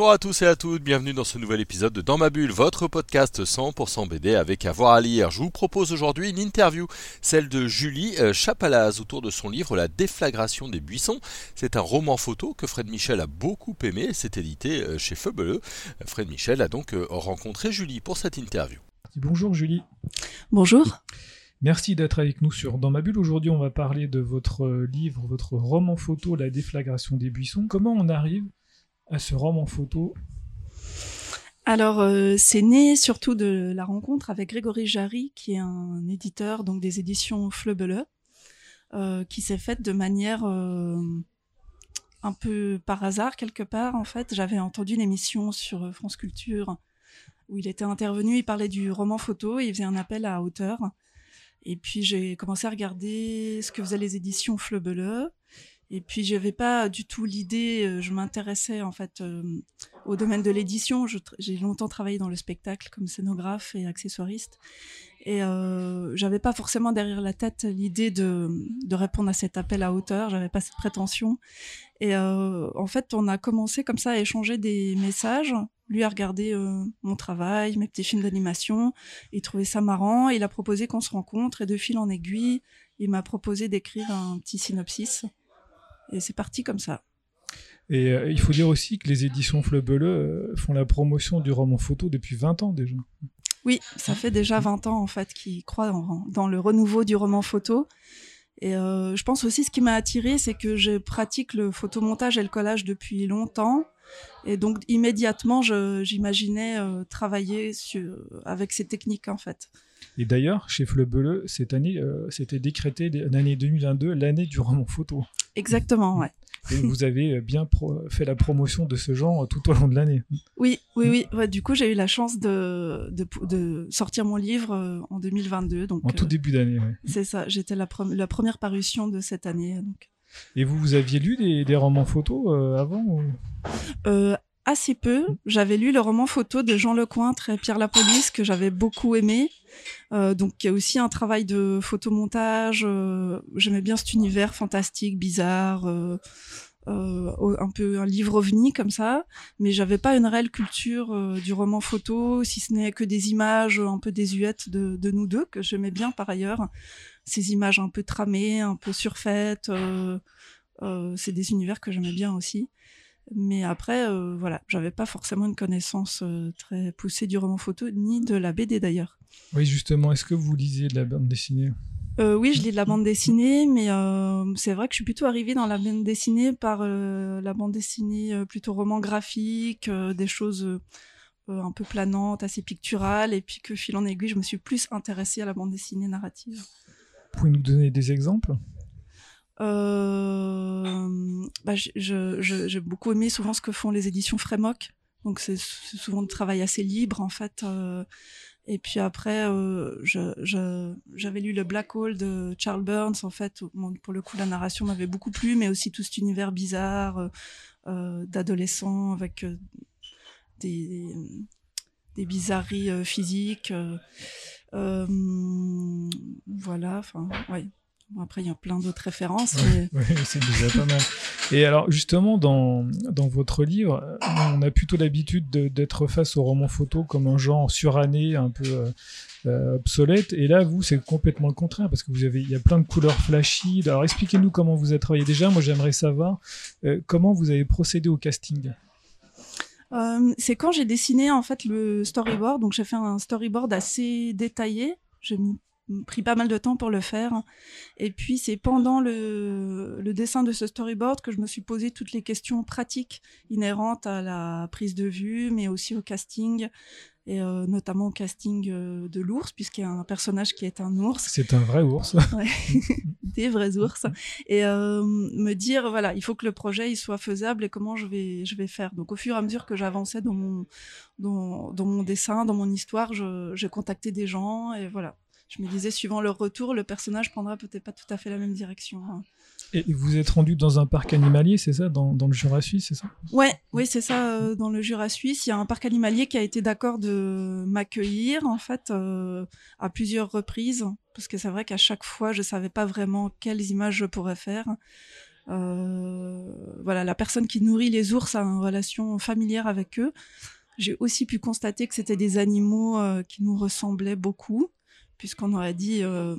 Bonjour à tous et à toutes, bienvenue dans ce nouvel épisode de Dans ma bulle, votre podcast 100% BD avec avoir à lire. Je vous propose aujourd'hui une interview, celle de Julie euh, Chapalaz autour de son livre La déflagration des buissons. C'est un roman photo que Fred Michel a beaucoup aimé, c'est édité euh, chez Feubeleux. Fred Michel a donc euh, rencontré Julie pour cette interview. Bonjour Julie. Bonjour. Merci d'être avec nous sur Dans ma bulle. Aujourd'hui, on va parler de votre livre, votre roman photo La déflagration des buissons. Comment on arrive ce roman photo alors, euh, c'est né surtout de la rencontre avec Grégory Jarry, qui est un éditeur donc des éditions Fleubele, euh, qui s'est faite de manière euh, un peu par hasard quelque part. En fait, j'avais entendu une émission sur France Culture où il était intervenu, il parlait du roman photo, il faisait un appel à hauteur. Et puis j'ai commencé à regarder ce que faisaient les éditions Fleubele. Et puis je n'avais pas du tout l'idée, euh, je m'intéressais en fait euh, au domaine de l'édition. J'ai longtemps travaillé dans le spectacle comme scénographe et accessoiriste. Et euh, j'avais pas forcément derrière la tête l'idée de, répondre à cet appel à hauteur, j'avais pas cette prétention. Et euh, en fait, on a commencé comme ça à échanger des messages. Lui a regardé mon travail, mes petits films d'animation, il trouvait ça marrant. Il a proposé qu'on se rencontre et de fil en aiguille, il m'a proposé d'écrire un petit synopsis. Et c'est parti comme ça. Et euh, il faut dire aussi que les éditions Fleubele euh, font la promotion du roman photo depuis 20 ans déjà. Oui, ça fait déjà 20 ans en fait qu'ils croient dans, le renouveau du roman photo. Et euh, je pense aussi ce qui m'a attiré, c'est que je pratique le photomontage et le collage depuis longtemps. Et donc immédiatement, j'imaginais travailler sur, avec ces techniques en fait. Et d'ailleurs, chez Fleubele, cette année, c'était décrété l'année 2022, l'année du roman photo. Exactement, ouais. Et vous avez euh, bien fait la promotion de ce genre tout au long de l'année. Oui, oui, oui. du coup, j'ai eu la chance de, de, sortir mon livre euh, en 2022. Donc, en tout euh, début d'année, oui. C'est ça. J'étais la, la, première parution de cette année. Donc. Et vous, vous aviez lu des, romans photos avant assez peu. J'avais lu le roman photo de Jean Lecointre et Pierre Lapolice que j'avais beaucoup aimé. Euh, donc il y a aussi un travail de photomontage. Euh, J'aimais bien cet univers fantastique, bizarre, euh, euh un peu un livre ovni comme ça. Mais j'avais pas une réelle culture euh, du roman photo, si ce n'est que des images un peu désuètes de, de nous deux que j'aimais bien par ailleurs. Ces images un peu tramées, un peu surfaites. c'est des univers que j'aimais bien aussi. Mais après, euh, voilà, j'avais pas forcément une connaissance euh, très poussée du roman photo, ni de la BD d'ailleurs. Oui, justement, est-ce que vous lisiez de la bande dessinée? Euh, Oui, je lis de la bande dessinée, mais c'est vrai que je suis plutôt arrivée dans la bande dessinée par la bande dessinée plutôt roman graphique, des choses un peu planantes, assez picturales, et puis que fil en aiguille, je me suis plus intéressée à la bande dessinée narrative. Vous pouvez nous donner des exemples? Euh, bah, j'ai beaucoup aimé souvent ce que font les éditions Frémoc. Donc c'est souvent de travail assez libre en fait. Euh, et puis après, euh, j'avais lu le Black Hole de Charles Burns en fait. pour le coup, la narration m'avait beaucoup plu, mais aussi tout cet univers bizarre d'adolescents avec des, des bizarreries physiques. Voilà, enfin, ouais après, il y a plein d'autres références. Oui, c'est déjà pas mal. Et alors, justement, dans, dans votre livre, on a plutôt l'habitude d'être face au roman photo comme un genre suranné, un peu euh, euh, obsolète. Et là, vous, c'est complètement le contraire, parce que vous avez, il y a plein de couleurs flashy. Alors, expliquez-nous comment vous avez travaillé. Déjà, moi, j'aimerais savoir euh, comment vous avez procédé au casting? c'est quand j'ai dessiné en fait le storyboard. Donc j'ai fait un storyboard assez détaillé. J'ai mis pris pas mal de temps pour le faire. Et puis c'est pendant le, le, dessin de ce storyboard que je me suis posé toutes les questions pratiques inhérentes à la prise de vue, mais aussi au casting, et euh, notamment au casting euh, de l'ours, puisqu'il y a un personnage qui est un ours. C'est un vrai ours. des vrais ours. Et euh, me dire, voilà, il faut que le projet il soit faisable et comment je vais, je vais faire. Donc au fur et à mesure que j'avançais dans mon, dans, dans, mon dessin, dans mon histoire, j'ai contacté des gens et voilà je me disais, suivant leur retour, le personnage prendra peut-être pas tout à fait la même direction. Hein. Et vous êtes rendu dans un parc animalier, c'est ça, dans, dans, le Jura suisse, c'est ça? Ouais, oui, c'est ça, euh, dans le Jura suisse. Il y a un parc animalier qui a été d'accord de m'accueillir, en fait, euh, à plusieurs reprises, parce que c'est vrai qu'à chaque fois, je savais pas vraiment quelles images je pourrais faire. Euh, voilà, la personne qui nourrit les ours a une relation familière avec eux. J'ai aussi pu constater que c'était des animaux euh, qui nous ressemblaient beaucoup, puisqu'on aurait dit euh,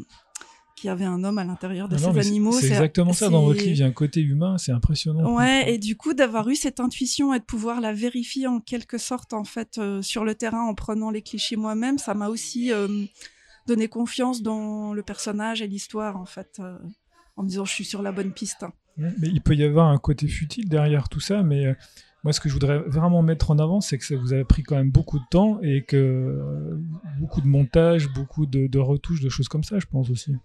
qu'il y avait un homme à l'intérieur de Ah ces non, animaux. C'est exactement ça dans votre livre. Il y a un côté humain, c'est impressionnant. Ouais, et du coup d'avoir eu cette intuition et de pouvoir la vérifier en quelque sorte en fait euh, sur le terrain en prenant les clichés moi-même, ça m'a aussi euh, donné confiance dans le personnage et l'histoire en fait, en me disant je suis sur la bonne piste. Mais il peut y avoir un côté futile derrière tout ça, mais moi, ce que je voudrais vraiment mettre en avant, c'est que ça vous avez pris quand même beaucoup de temps et que euh, beaucoup de montage, beaucoup de, retouches, de choses comme ça, je pense aussi.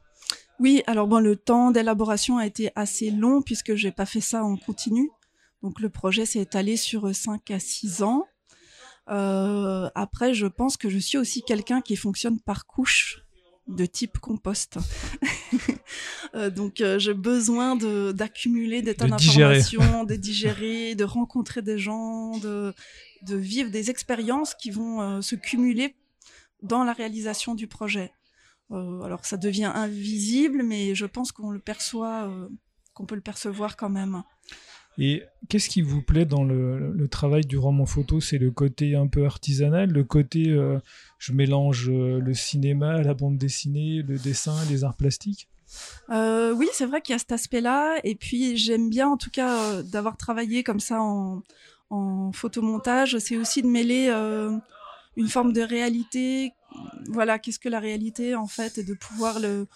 Oui, alors bon, le temps d'élaboration a été assez long puisque j'ai pas fait ça en continu. Donc le projet s'est étalé sur 5 à 6 ans. Euh, après, je pense que je suis aussi quelqu'un qui fonctionne par couche de type compost. Euh, donc euh, j'ai besoin de- d'accumuler des tas De d'informations, de digérer, de rencontrer des gens, de, de vivre des expériences qui vont euh, se cumuler dans la réalisation du projet. Alors ça devient invisible, mais je pense qu'on le perçoit, qu'on peut le percevoir quand même. Et qu'est-ce qui vous plaît dans le, le travail du roman photo? C'est le côté un peu artisanal, le côté euh, je mélange le cinéma, la bande dessinée, le dessin, les arts plastiques? Euh, oui, c'est vrai qu'il y a cet aspect-là, et puis j'aime bien en tout cas euh, d'avoir travaillé comme ça en, en photomontage. C'est aussi de mêler euh, une forme de réalité. Voilà, qu'est-ce que la réalité en fait, et de pouvoir le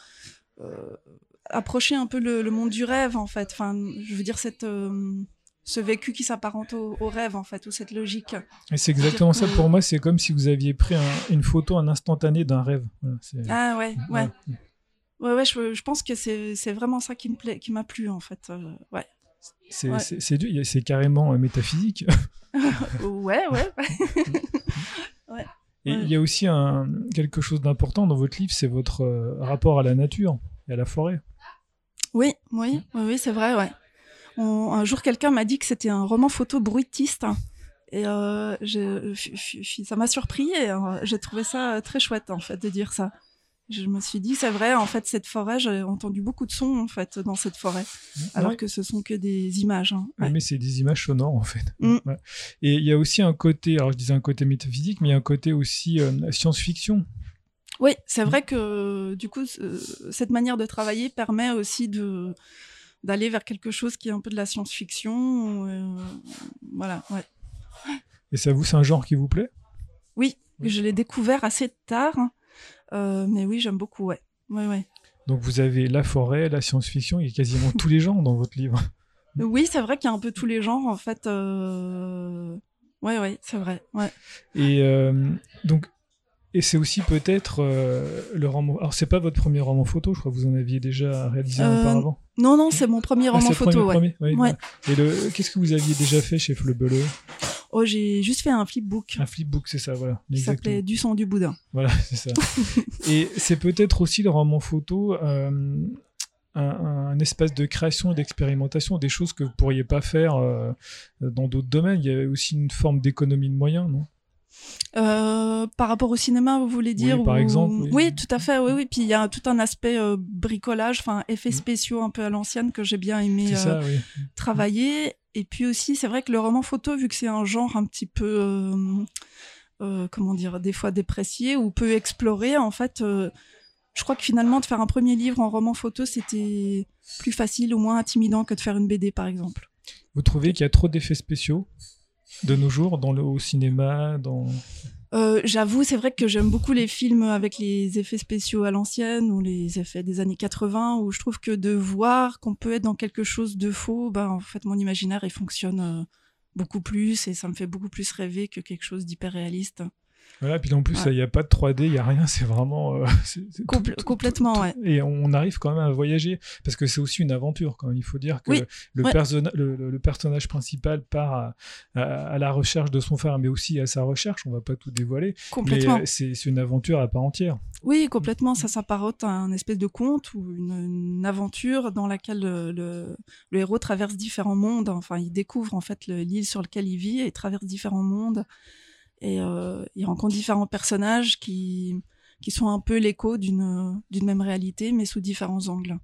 approcher un peu le, le monde du rêve en fait. Enfin, je veux dire cette ce vécu qui s'apparente au, au rêve en fait, ou cette logique. Et c'est exactement ça que- pour moi, c'est comme si vous aviez pris un- une photo, un instantané d'un rêve. Voilà, Ah ouais, ouais. Ouais. Ouais, ouais, je, je pense que c'est vraiment ça qui me plaît, qui m'a plu en fait. euh, ouais. C'est Ouais. carrément métaphysique. ouais, ouais. Et il y a aussi un, quelque chose d'important dans votre livre, c'est votre euh, rapport à la nature et à la forêt. Oui, oui, oui, oui, c'est vrai, ouais. On- un jour, quelqu'un m'a dit que c'était un roman photo bruitiste. Et euh, ça m'a surpris et euh, j'ai trouvé ça très chouette, en fait, de dire ça. Je me suis dit, c'est vrai, en fait, cette forêt, j'ai entendu beaucoup de sons, en fait, dans cette forêt, alors Ouais. que ce sont que des images. hein. Ouais. Mais c'est des images sonores en fait. Mm. Ouais. Et il y a aussi un côté, alors je disais un côté métaphysique, mais il y a un côté aussi euh, science-fiction. Oui, c'est vrai que du coup, ce- cette manière de travailler permet aussi de d'aller vers quelque chose qui est un peu de la science-fiction. euh, voilà, ouais. Et ça vous, c'est un genre qui vous plaît? Oui, Oui. je l'ai découvert assez tard, mais oui, j'aime beaucoup, ouais. Ouais, ouais. Donc vous avez la forêt, la science-fiction, il y a quasiment tous les genres dans votre livre. Oui, c'est vrai qu'il y a un peu tous les genres, en fait. euh, Ouais, ouais, c'est vrai. Ouais. Et euh, donc, et c'est aussi peut-être euh, le roman. Alors c'est pas votre premier roman photo, je crois que vous en aviez déjà réalisé un Euh, auparavant. Non, non, c'est mon premier Ah, roman photo, ouais. premier, premier, Ouais. Et le, qu'est-ce que vous aviez déjà fait chez Flebeleux Oh, j'ai juste fait un flipbook Un flipbook, c'est ça, voilà. Exactement. s'appelait Du sang du boudin. Voilà, c'est ça. et c'est peut-être aussi le roman photo euh, un, un espace de création et d'expérimentation, des choses que vous pourriez pas faire euh, dans d'autres domaines. Il y a aussi une forme d'économie de moyens, non? Euh, par rapport au cinéma, vous voulez dire par ou- exemple, oui. tout à fait. Oui, oui. Puis il y a tout un aspect euh, bricolage, enfin effets Mm. spéciaux un peu à l'ancienne que j'ai bien aimé euh, oui. travailler. Et puis aussi, c'est vrai que le roman photo, vu que c'est un genre un petit peu, comment dire, des fois déprécié ou peu exploré, en fait, je crois que finalement, de faire un premier livre en roman photo, c'était plus facile ou moins intimidant que de faire une BD, par exemple. Vous trouvez qu'il y a trop d'effets spéciaux? De nos jours dans le, au cinéma, dans Euh, J'avoue, c'est vrai que j'aime beaucoup les films avec les effets spéciaux à l'ancienne ou les effets des années 80, où je trouve que de voir qu'on peut être dans quelque chose de faux, ben, en fait, mon imaginaire, il fonctionne euh, beaucoup plus et ça me fait beaucoup plus rêver que quelque chose d'hyper réaliste. Voilà, puis en plus, il n'y a pas de 3D, il n'y a rien, c'est vraiment. euh, tout- complètement, tout- ouais. Et on arrive quand même à voyager, parce que c'est aussi une aventure, quand même. Il faut dire que Oui, le, ouais. personna- le, le- le personnage principal part à, à- à la recherche de son frère, mais aussi à sa recherche, on va pas tout dévoiler. Complètement. euh, c'est une aventure à part entière. Oui, complètement. Ça s'apparente à un espèce de conte ou une, une aventure dans laquelle le, le- le héros traverse différents mondes. Enfin, il découvre en fait le- l'île sur laquelle il vit et il traverse différents mondes. Et euh, il rencontre différents personnages qui, qui sont un peu l'écho d'une d'une même réalité, mais sous différents angles.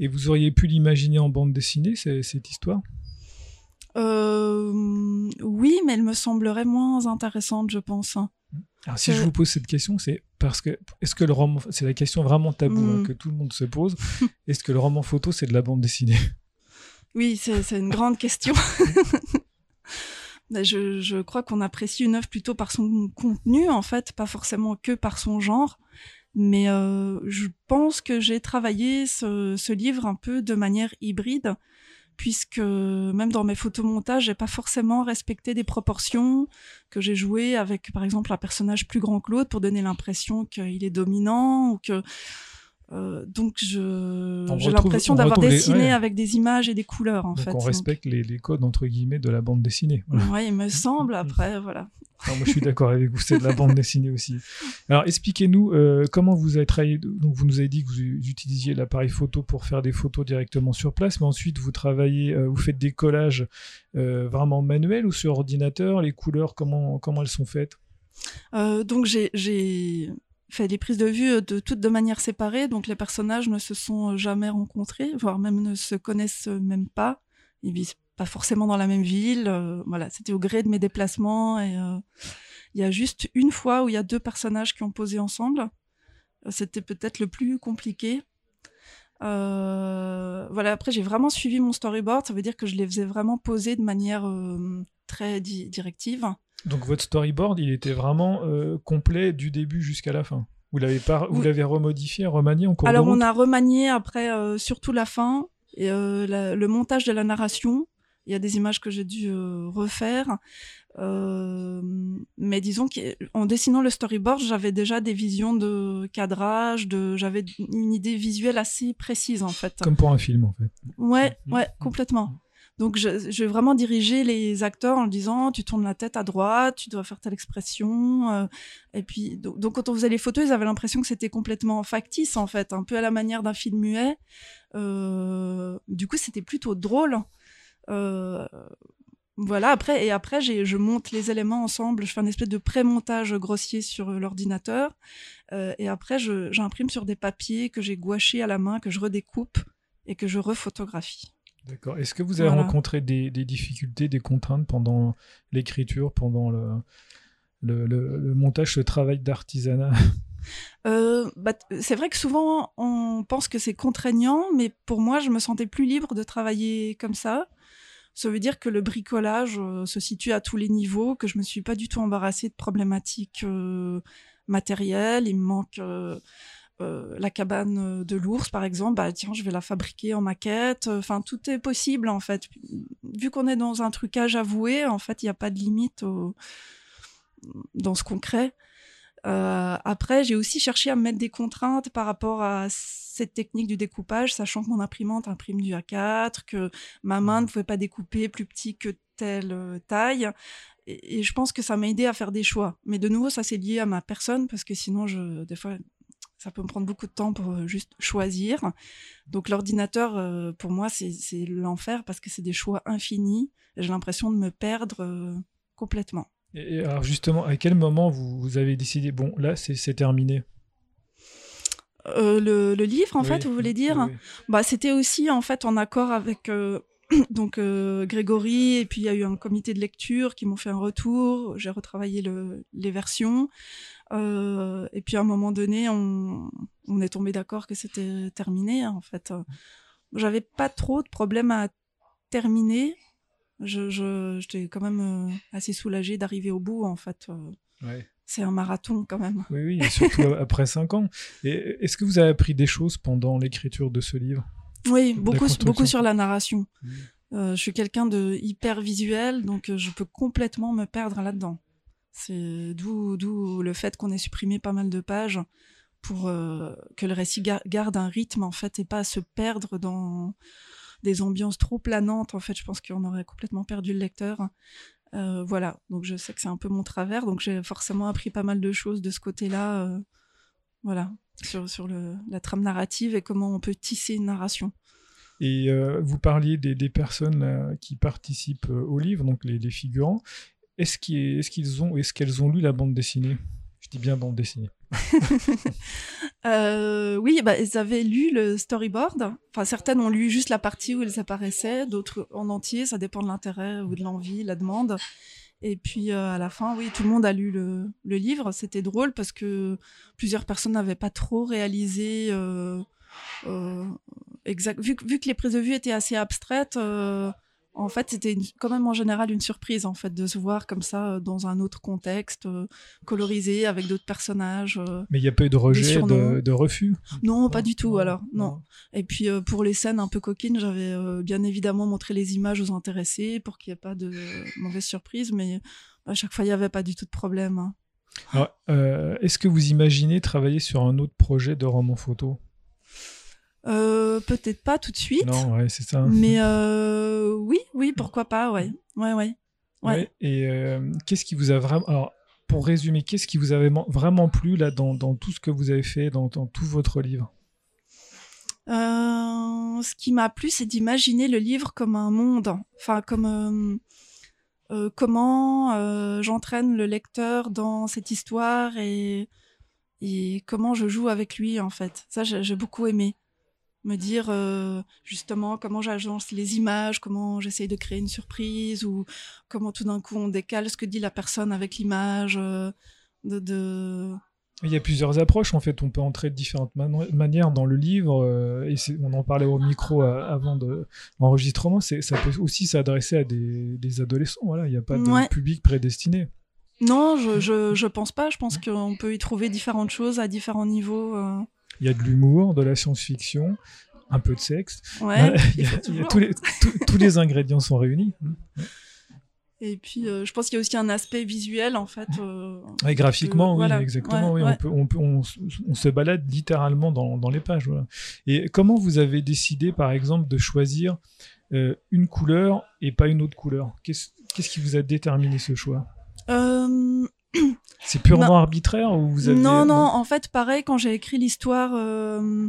Et vous auriez pu l'imaginer en bande dessinée, cette histoire? Euh, oui, mais elle me semblerait moins intéressante, je pense. Alors, si je vous pose cette question, c'est parce que est-ce que le roman, c'est la question vraiment taboue hein, Mm. que tout le monde se pose, est-ce que le roman photo c'est de la bande dessinée? Oui, c'est une grande question. Mais je, crois qu'on apprécie une œuvre plutôt par son contenu, en fait, pas forcément que par son genre. Mais euh, je pense que j'ai travaillé ce, ce livre un peu de manière hybride, puisque même dans mes photomontages, j'ai pas forcément respecté des proportions, que j'ai joué avec, par exemple, un personnage plus grand que l'autre pour donner l'impression qu'il est dominant ou que euh, donc je j'ai l'impression on d'avoir les- dessiné ouais. avec des images et des couleurs en Donc fait. on respecte les, les codes entre guillemets de la bande dessinée. Voilà. Ouais, il me semble après voilà. Non, moi, je suis d'accord avec vous, c'est de la bande dessinée aussi. Alors, expliquez-nous euh, comment vous avez travaillé. Donc, vous nous avez dit que vous utilisiez l'appareil photo pour faire des photos directement sur place, mais ensuite vous travaillez, euh, vous faites des collages vraiment manuels ou sur ordinateur? Les couleurs, comment comment elles sont faites? Euh, donc j'ai fait des prises de vue euh, de toutes de manière séparée, donc les personnages ne se sont euh, jamais rencontrés, voire même ne se connaissent même pas. Ils vivent pas forcément dans la même ville. euh, voilà, c'était au gré de mes déplacements et euh, il y a juste une fois où il y a deux personnages qui ont posé ensemble. Euh, C'était peut-être le plus compliqué. Euh, voilà, après j'ai vraiment suivi mon storyboard, ça veut dire que je les faisais vraiment poser de manière euh, très di- directive. Donc, votre storyboard, il était vraiment euh, complet du début jusqu'à la fin. Vous l'avez pas, vous l'avez remodifié, remanié en cours Alors de route? on a remanié après euh, surtout la fin et euh, la- le montage de la narration. Il y a des images que j'ai dû euh, refaire. Euh, mais disons qu'en dessinant le storyboard, j'avais déjà des visions de cadrage, de, j'avais une idée visuelle assez précise en fait. comme pour un film en fait. Ouais, Mhm. ouais, complètement. Donc, je, je vais vraiment diriger les acteurs en disant, tu tournes la tête à droite, tu dois faire telle expression. euh, et puis, donc, quand on faisait les photos, ils avaient l'impression que c'était complètement factice, en fait, un peu à la manière d'un film muet. Euh, du coup, c'était plutôt drôle. Euh, voilà, après, et après, je monte les éléments ensemble, je fais un espèce de pré-montage grossier sur euh, l'ordinateur. Euh, et après, j'imprime sur des papiers que j'ai gouachés à la main, que je redécoupe et que je refotographie. D'accord. Est-ce que vous avez Voilà. rencontré des, des difficultés, des contraintes pendant l'écriture, pendant le, le, le- le montage, ce travail d'artisanat? Euh, bah, t- c'est vrai que souvent on pense que c'est contraignant, mais pour moi, je me sentais plus libre de travailler comme ça. Ça veut dire que le bricolage euh, se situe à tous les niveaux, que je me suis pas du tout embarrassée de problématiques euh, matérielles. Il me manque euh, euh, la cabane euh, de l'ours, par exemple. Bah tiens, je vais la fabriquer en maquette. Enfin, tout est possible en fait. Vu qu'on est dans un trucage avoué, en fait, il n'y a pas de limite au- dans ce. Euh, après, j'ai aussi cherché à me mettre des contraintes par rapport à cette technique du découpage, sachant que mon imprimante imprime du A4, que ma main ne pouvait pas découper plus petit que telle euh, taille. Et, et je pense que ça m'a aidé à faire des choix. Mais de nouveau, ça c'est lié à ma personne, parce que sinon, je, des fois, ça peut me prendre beaucoup de temps pour euh, juste choisir. Donc l'ordinateur, euh, pour moi, c'est l'enfer, parce que c'est des choix infinis. J'ai l'impression de me perdre euh, complètement. Et alors justement, à quel moment vous, vous avez décidé, bon, là, c'est terminé? Euh, le, le livre, en Oui, fait, vous voulez dire? oui, oui. Bah, c'était aussi en fait en accord avec donc euh, Grégory et puis il y a eu un comité de lecture qui m'ont fait un retour. J'ai retravaillé le, les versions Euh, et puis à un moment donné, on, on est tombé d'accord que c'était terminé. hein, en fait, j'avais pas trop de problèmes à terminer. Je, j'étais quand même euh, assez soulagée d'arriver au bout. En fait, Ouais. c'est un marathon quand même. Oui, oui, et surtout après 5 ans. Et est-ce que vous avez appris des choses pendant l'écriture de ce livre? Oui, beaucoup, beaucoup sur la narration. Mm. Euh, je suis quelqu'un de hyper visuel, donc je peux complètement me perdre là-dedans. C'est d'où le fait qu'on ait supprimé pas mal de pages pour euh, que le récit gar- garde un rythme en fait et pas se perdre dans des ambiances trop planantes. En fait, je pense qu'on aurait complètement perdu le lecteur. Euh, voilà, donc je sais que c'est un peu mon travers, donc j'ai forcément appris pas mal de choses de ce côté-là. euh, voilà, sur, la trame narrative et comment on peut tisser une narration. Et vous parliez des, personnes qui participent au livre, donc les figurants. Est-ce qu'ils ont, est-ce qu'elles ont lu la bande dessinée? Je dis bien bande dessinée. Euh, oui, bah, ils avaient lu le storyboard. Enfin, certaines ont lu juste la partie où elles apparaissaient, d'autres en entier. Ça dépend de l'intérêt ou de l'envie, la demande. Et puis euh, à la fin, oui, tout le monde a lu le, livre. C'était drôle parce que plusieurs personnes n'avaient pas trop réalisé. euh, exact. Vu, que- vu que les prises de vue étaient assez abstraites, en fait, c'était quand même en général une surprise en fait de se voir comme ça euh, dans un autre contexte, euh, colorisé avec d'autres personnages. euh. Mais il n'y a pas eu de rejet, de, de refus? Non, pas du tout alors. Non. Et puis euh, pour les scènes un peu coquines, j'avais bien évidemment montré les images aux intéressés pour qu'il n'y ait pas de mauvaise surprise, mais à chaque fois il n'y avait pas du tout de problème. hein. Est-ce que vous imaginez travailler sur un autre projet de roman photo? Euh, Peut-être pas tout de suite, Non, ouais, c'est ça. mais euh, oui, oui, pourquoi pas, ouais, ouais, ouais. ouais. Ouais, Et euh, qu'est-ce qui vous a vraiment. Alors, pour résumer, qu'est-ce qui vous avait man- vraiment plu là dans, dans tout ce que vous avez fait, dans, dans tout votre livre? Ce qui m'a plu, c'est d'imaginer le livre comme un monde, enfin comme euh, comment euh, j'entraîne le lecteur dans cette histoire et, et comment je joue avec lui en fait. Ça, j'ai j'ai beaucoup aimé me dire euh, justement comment j'agence les images, comment j'essaye de créer une surprise ou comment tout d'un coup on décale ce que dit la personne avec l'image. euh, de, de... Il y a plusieurs approches en fait. On peut entrer de différentes man- manières dans le livre. euh, et on en parlait au micro avant de l'enregistrement. Ça peut aussi s'adresser à des, des adolescents. Voilà, il n'y a pas de Ouais. public prédestiné. Non, je, je, je pense pas. Je pense qu'on peut y trouver différentes choses à différents niveaux. Euh. Il y a de l'humour, de la science-fiction, un peu de sexe. Ouais, il y a- il faut il y a toujours. tous, les, tous- tous les ingrédients sont réunis. Et puis, euh, je pense qu'il y a aussi un aspect visuel, en fait. euh, Ouais, graphiquement, que- oui, voilà. exactement. Ouais, oui, ouais. On, peut, on, peut- on s- on se balade littéralement dans, dans les pages. Voilà. Et comment vous avez décidé, par exemple, de choisir euh, une couleur et pas une autre couleur? Qu'est-ce qui vous a déterminé ce choix? Euh, C'est purement arbitraire ou vous avez... Non, non, en fait, pareil, quand j'ai écrit l'histoire, euh,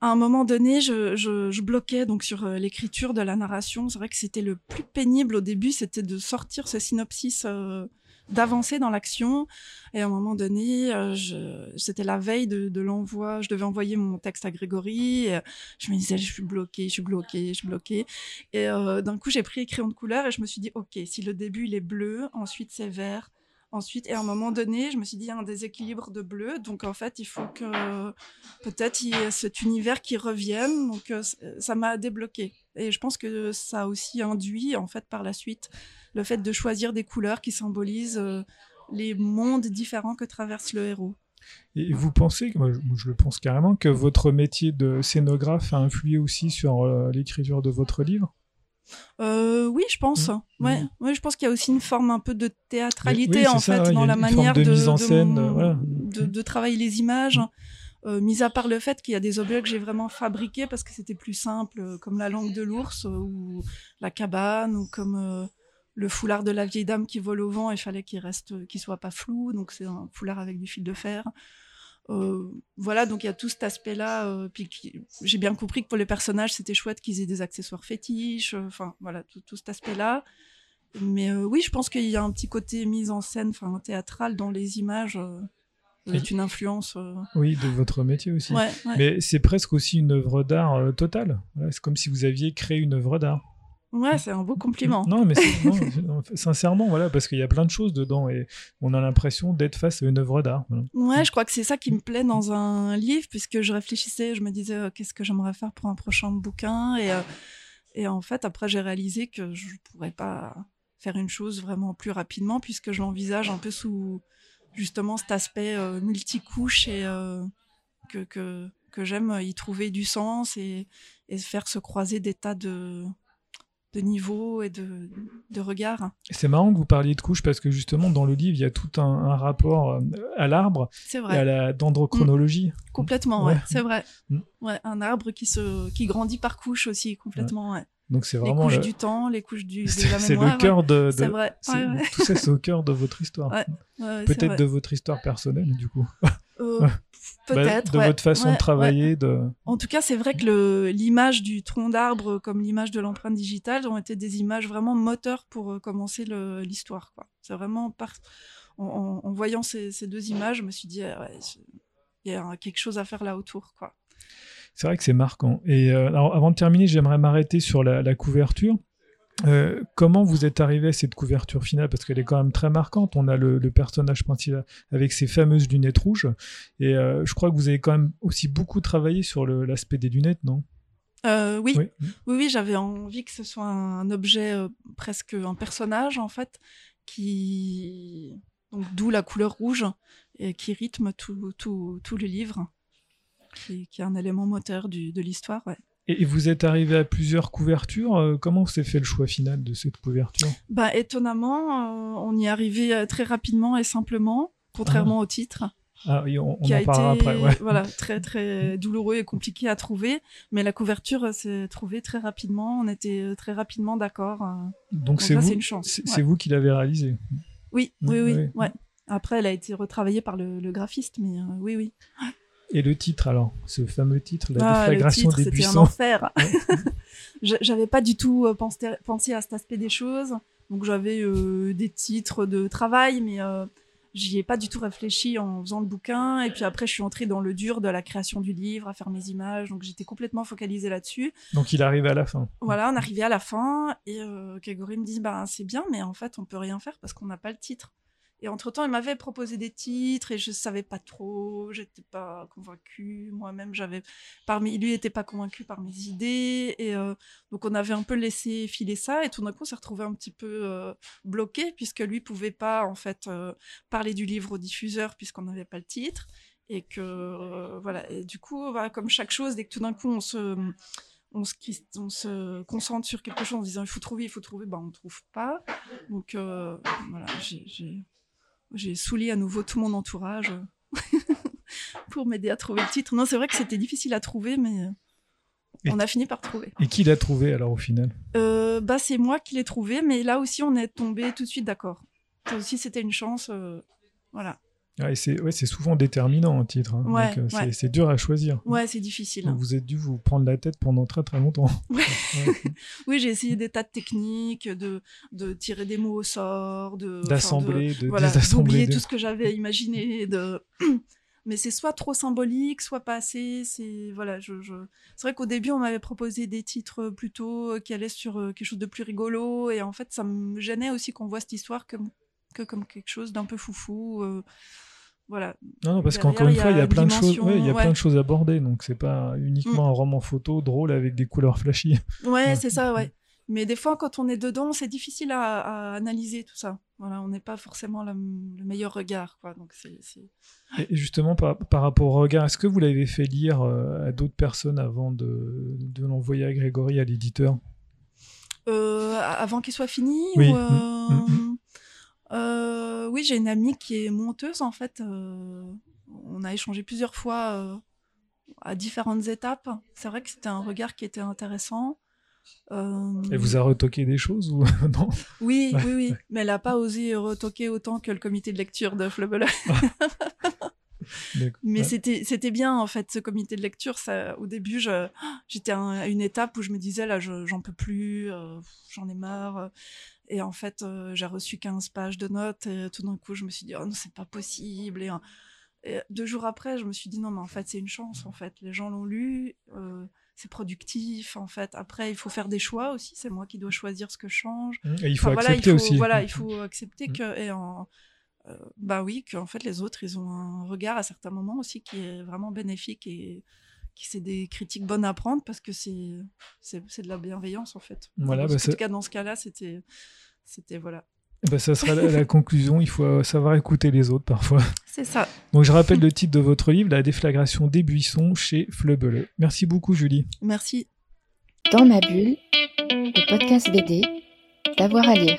à un moment donné, je, je, je bloquais donc sur euh, l'écriture de la narration. C'est vrai que c'était le plus pénible au début, c'était de sortir ce synopsis, euh, d'avancer dans l'action. Et à un moment donné, euh, je- c'était la veille de, de l'envoi, je devais envoyer mon texte à Grégory. et je me disais, je suis bloquée, je suis bloquée, je suis bloquée. Et d'un coup, j'ai pris crayon de couleur et je me suis dit, ok, si le début il est bleu, ensuite c'est vert, Ensuite, et à un moment donné, je me suis dit, il y a un déséquilibre de bleu. Donc, en fait, il faut que peut-être il y ait cet univers qui revienne. Donc, euh, c- ça m'a débloqué. Et je pense que ça a aussi induit, en fait, par la suite, le fait de choisir des couleurs qui symbolisent euh, les mondes différents que traverse le héros. Et vous pensez, moi je, le pense carrément, que votre métier de scénographe a influé aussi sur euh, l'écriture de votre livre? Euh, oui, je pense. Mmh. Ouais, ouais, je pense qu'il y a aussi une forme un peu de théâtralité Oui, en ça, fait ouais, dans la manière de de, mise en de scène, mon- voilà. de, de travailler les images. Euh, mis à part le fait qu'il y a des objets que j'ai vraiment fabriqués parce que c'était plus simple, euh, comme la langue de l'ours ou la cabane ou comme euh, le foulard de la vieille dame qui vole au vent. Il fallait qu'il reste, qu'il soit pas flou, donc c'est un foulard avec du fil de fer. Euh, voilà, donc il y a tout cet aspect-là. euh, puis j'ai bien compris que pour les personnages, c'était chouette qu'ils aient des accessoires fétiches. euh, Enfin, voilà, tout, tout cet aspect-là. Mais oui, je pense qu'il y a un petit côté mise en scène, enfin théâtral dans les images. c'est une influence. Oui, de votre métier aussi. Ouais, ouais. Mais c'est presque aussi une œuvre d'art totale. Voilà, c'est comme si vous aviez créé une œuvre d'art. Ouais, c'est un beau compliment. Non, mais non, sincèrement, voilà, parce qu'il y a plein de choses dedans et on a l'impression d'être face à une œuvre d'art. voilà. Ouais, je crois que c'est ça qui me plaît dans un livre, puisque je réfléchissais, je me disais euh, qu'est-ce que j'aimerais faire pour un prochain bouquin, et, euh, et en fait après j'ai réalisé que je pourrais pas faire une chose vraiment plus rapidement, puisque je l'envisage un peu sous justement cet aspect euh, multicouche et euh, que, que, que j'aime y trouver du sens et, et faire se croiser des tas de de niveau et de, de regard. C'est marrant que vous parliez de couches parce que justement dans le livre il y a tout un, un rapport euh, à l'arbre C'est et vrai. à la dendrochronologie. Complètement, Ouais. ouais, c'est vrai. Mm. Ouais, un arbre qui se qui grandit par couches aussi, complètement. Ouais. Donc c'est Les vraiment couches le, du temps, les couches du, c'est le cœur de, de- vrai. tout ça c'est au cœur de votre histoire. Peut-être de votre histoire personnelle du coup. Euh. Peut-être. Bah, de ouais. votre façon Ouais, de ouais. travailler. De... En tout cas, c'est vrai que l'image du tronc d'arbre comme l'image de l'empreinte digitale ont été des images vraiment moteurs pour euh, commencer l'histoire. C'est vraiment par... en, en- en voyant ces, ces deux images, je me suis dit, ah il y a quelque chose à faire là autour. Quoi. C'est vrai que c'est marquant. Et euh, alors, avant de terminer, j'aimerais m'arrêter sur la, la couverture. Euh, comment vous êtes arrivé à cette couverture finale? Parce qu'elle est quand même très marquante. On a le, le personnage principal avec ses fameuses lunettes rouges. Et euh, je crois que vous avez quand même aussi beaucoup travaillé sur l'aspect des lunettes, non? Euh, oui, Oui. oui, oui, j'avais envie que ce soit un objet presque un personnage en fait, qui donc d'où la couleur rouge et qui rythme tout, tout, tout le livre, qui, qui est un élément moteur du, de l'histoire. Ouais. Et, vous êtes arrivé à plusieurs couvertures. euh, comment s'est fait le choix final de cette couverture? Bah, étonnamment, euh, on y est arrivé euh, très rapidement et simplement, contrairement au titre, Ah oui, on, on qui en a parlera été après. ouais. voilà, très très douloureux et compliqué à trouver. Mais la couverture s'est trouvée très rapidement. On était très rapidement d'accord. Donc c'est vous, c'est une chance, c'est ouais. c'est vous qui l'avez réalisé. Oui, oui, oui. oui. Ouais. Après, elle a été retravaillée par le, le graphiste, mais euh, oui, oui. Et le titre alors, ce fameux titre, la Ah, le déflagration titre, des c'était un enfer. J'avais pas du tout euh, pensé, pensé à cet aspect des choses. Donc j'avais euh, des titres de travail, mais euh, j'y ai pas du tout réfléchi en faisant le bouquin. Et puis après, je suis entrée dans le dur de la création du livre, à faire mes images. Donc j'étais complètement focalisée là-dessus. Donc il arrive à la fin. Voilà, on arrivait à la fin et euh, Grégory me dit bah c'est bien, mais en fait on peut rien faire parce qu'on n'a pas le titre. Et entre temps, il m'avait proposé des titres et je savais pas trop, j'étais pas convaincue. Moi-même, j'avais parmi lui était pas convaincu par mes idées et euh, donc on avait un peu laissé filer ça et tout d'un coup, on s'est retrouvé un petit peu euh, bloqué puisque lui pouvait pas en fait euh, parler du livre au diffuseur puisqu'on n'avait pas le titre et que euh, voilà et du coup, voilà, comme chaque chose, dès que tout d'un coup on se on se, on se concentre sur quelque chose en disant il faut trouver, il faut trouver, bah on trouve pas. Donc euh, voilà, j'ai- j'ai saoulé à nouveau tout mon entourage euh, pour m'aider à trouver le titre. Non, c'est vrai que c'était difficile à trouver, mais euh, Et- on a fini par trouver. Et qui l'a trouvé alors au final? Euh, bah c'est moi qui l'ai trouvé, mais là aussi on est tombé tout de suite d'accord. Ça aussi c'était une chance, euh, voilà. Ouais, c'est ouais, souvent déterminant un titre. hein. Ouais, Donc, euh, c'est- ouais. c'est dur à choisir. Ouais, c'est difficile. Donc, vous êtes dû vous prendre la tête pendant très très longtemps. Oui, j'ai essayé des tas de techniques, de, de tirer des mots au sort, de enfin, de- D'assembler, de, voilà, désassembler. de- tout ce que j'avais imaginé. De... Mais c'est soit trop symbolique, soit pas assez. C'est voilà, je, je... c'est vrai qu'au début on m'avait proposé des titres plutôt euh, qui allaient sur euh, quelque chose de plus rigolo, et en fait ça me gênait aussi qu'on voit cette histoire comme que comme quelque chose d'un peu foufou. euh, Voilà. Non, non, parce qu'encore une fois, il y a plein de choses. dimension, ouais, il y a ouais. plein de choses abordées, donc c'est pas uniquement Mm. un roman photo drôle avec des couleurs flashy. Ouais, c'est ça, ouais. Mais des fois, quand on est dedans, c'est difficile à, à analyser tout ça. Voilà, on n'est pas forcément le meilleur regard, quoi. Donc Et justement, par, par rapport au regard, est-ce que vous l'avez fait lire euh, à d'autres personnes avant de, de l'envoyer à Grégory, à l'éditeur? Euh, avant qu'il soit fini Oui. ou, euh, Mm, mm, euh, oui, j'ai une amie qui est monteuse, en fait. euh, on a échangé plusieurs fois euh, à différentes étapes. C'est vrai que c'était un regard qui était intéressant. Elle vous a retoqué des choses ou non? Oui, Ouais, oui, oui. Mais elle n'a pas osé retoquer autant que le comité de lecture de. D'accord. Mais Ouais. c'était c'était bien en fait ce comité de lecture. Ça, au début, j'étais à une étape où je me disais là, je- j'en peux plus, euh, j'en ai marre. Et en fait, euh, j'ai reçu 15 pages de notes et tout d'un coup, je me suis dit oh non, c'est pas possible. Et, euh, et deux jours après, je me suis dit non, mais en fait, c'est une chance. En fait, les gens l'ont lu, euh, c'est productif. En fait, après, il faut faire des choix aussi. C'est moi qui dois choisir ce que je change. Et il faut Enfin, voilà, accepter il faut, aussi. Voilà, il faut accepter que et en euh, bah oui, qu'en fait les autres ils ont un regard à certains moments aussi qui est vraiment bénéfique et c'est des critiques bonnes à prendre parce que c'est c'est c'est de la bienveillance en fait. Voilà, en bah, tout ça- cas dans ce cas-là c'était c'était voilà. Eh ben, ça sera la, la conclusion. Il faut euh, savoir écouter les autres parfois. C'est ça. Donc, je rappelle le titre de votre livre, La déflagration des buissons chez Fleuble. Merci beaucoup, Julie. Merci. Dans ma bulle, le podcast BD, d'avoir à lire.